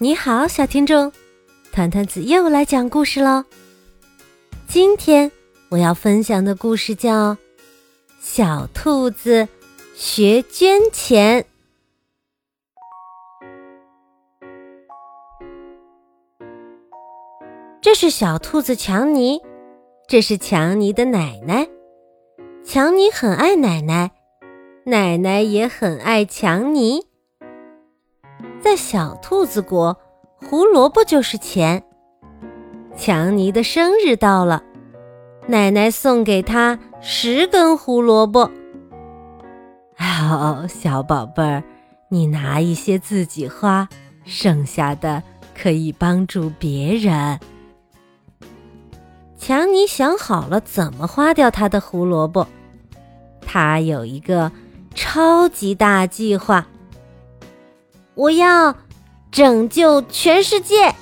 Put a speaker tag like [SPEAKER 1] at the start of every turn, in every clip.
[SPEAKER 1] 你好，小听众，团团子又来讲故事喽。今天我要分享的故事叫《小兔子学捐钱》。这是小兔子强尼，这是强尼的奶奶。强尼很爱奶奶，奶奶也很爱强尼。在小兔子国，胡萝卜就是钱。强尼的生日到了，奶奶送给他十根胡萝卜。哦，小宝贝儿，你拿一些自己花，剩下的可以帮助别人。强尼想好了怎么花掉他的胡萝卜，他有一个超级大计划。我要拯救全世界！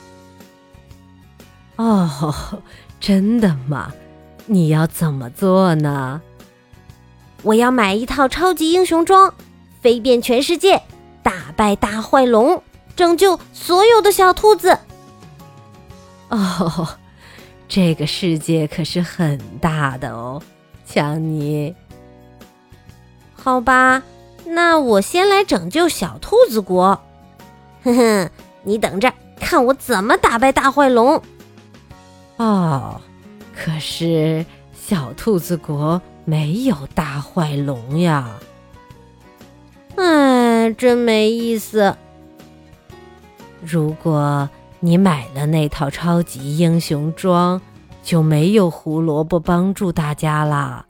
[SPEAKER 2] 哦，真的吗？你要怎么做呢？
[SPEAKER 1] 我要买一套超级英雄装，飞遍全世界，打败大坏龙，拯救所有的小兔子。
[SPEAKER 2] 哦，这个世界可是很大的哦，强尼。
[SPEAKER 1] 好吧，那我先来拯救小兔子国。哼哼，你等着看我怎么打败大坏龙！
[SPEAKER 2] 哦，可是小兔子国没有大坏龙呀！
[SPEAKER 1] 哎，真没意思。
[SPEAKER 2] 如果你买了那套超级英雄装，就没有胡萝卜帮助大家啦。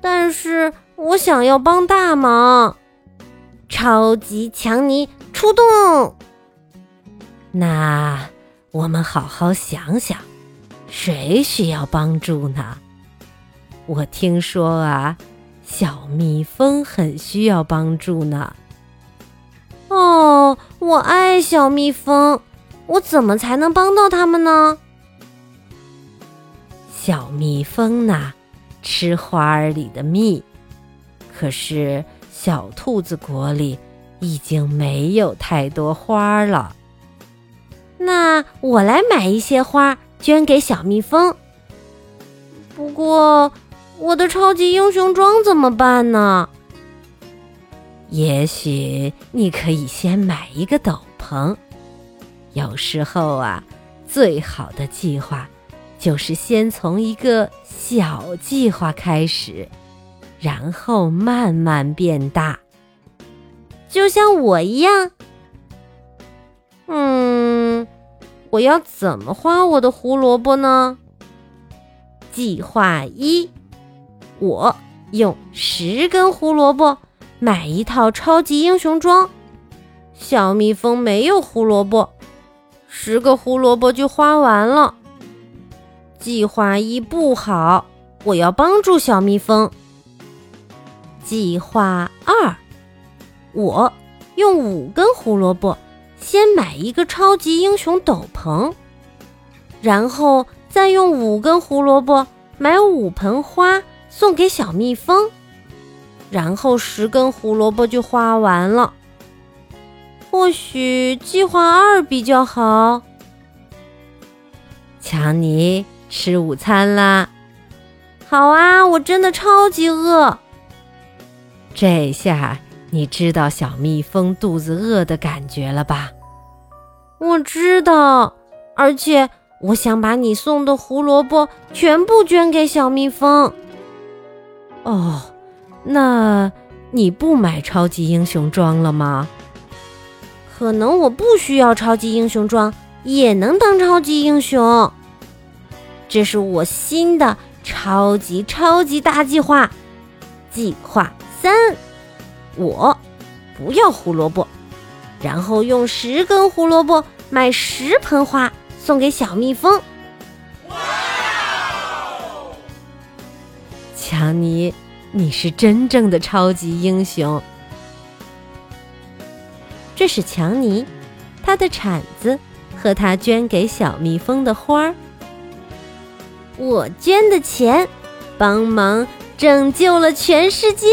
[SPEAKER 1] 但是我想要帮大忙，超级强尼。出动！
[SPEAKER 2] 那我们好好想想，谁需要帮助呢？我听说啊，小蜜蜂很需要帮助呢。
[SPEAKER 1] 哦，我爱小蜜蜂，我怎么才能帮到他们呢？
[SPEAKER 2] 小蜜蜂呢，吃花儿里的蜜，可是小兔子国里。已经没有太多花了，
[SPEAKER 1] 那我来买一些花捐给小蜜蜂。不过，我的超级英雄装怎么办呢？
[SPEAKER 2] 也许你可以先买一个斗篷。有时候啊，最好的计划就是先从一个小计划开始，然后慢慢变大。
[SPEAKER 1] 就像我一样，嗯，我要怎么花我的胡萝卜呢？计划一，我用十根胡萝卜买一套超级英雄装。小蜜蜂没有胡萝卜，十个胡萝卜就花完了。计划一不好，我要帮助小蜜蜂。计划二。我用五根胡萝卜先买一个超级英雄斗篷，然后再用五根胡萝卜买五盆花送给小蜜蜂，然后十根胡萝卜就花完了。或许计划二比较好。
[SPEAKER 2] 强尼吃午餐啦！
[SPEAKER 1] 好啊，我真的超级饿。
[SPEAKER 2] 这下。你知道小蜜蜂肚子饿的感觉了吧？
[SPEAKER 1] 我知道，而且我想把你送的胡萝卜全部捐给小蜜蜂。
[SPEAKER 2] 哦，那你不买超级英雄装了吗？
[SPEAKER 1] 可能我不需要超级英雄装，也能当超级英雄。这是我新的超级超级大计划，计划三。我不要胡萝卜，然后用十根胡萝卜买十盆花送给小蜜蜂。哇！
[SPEAKER 2] 强尼，你是真正的超级英雄。
[SPEAKER 1] 这是强尼，他的铲子和他捐给小蜜蜂的花儿。我捐的钱，帮忙拯救了全世界。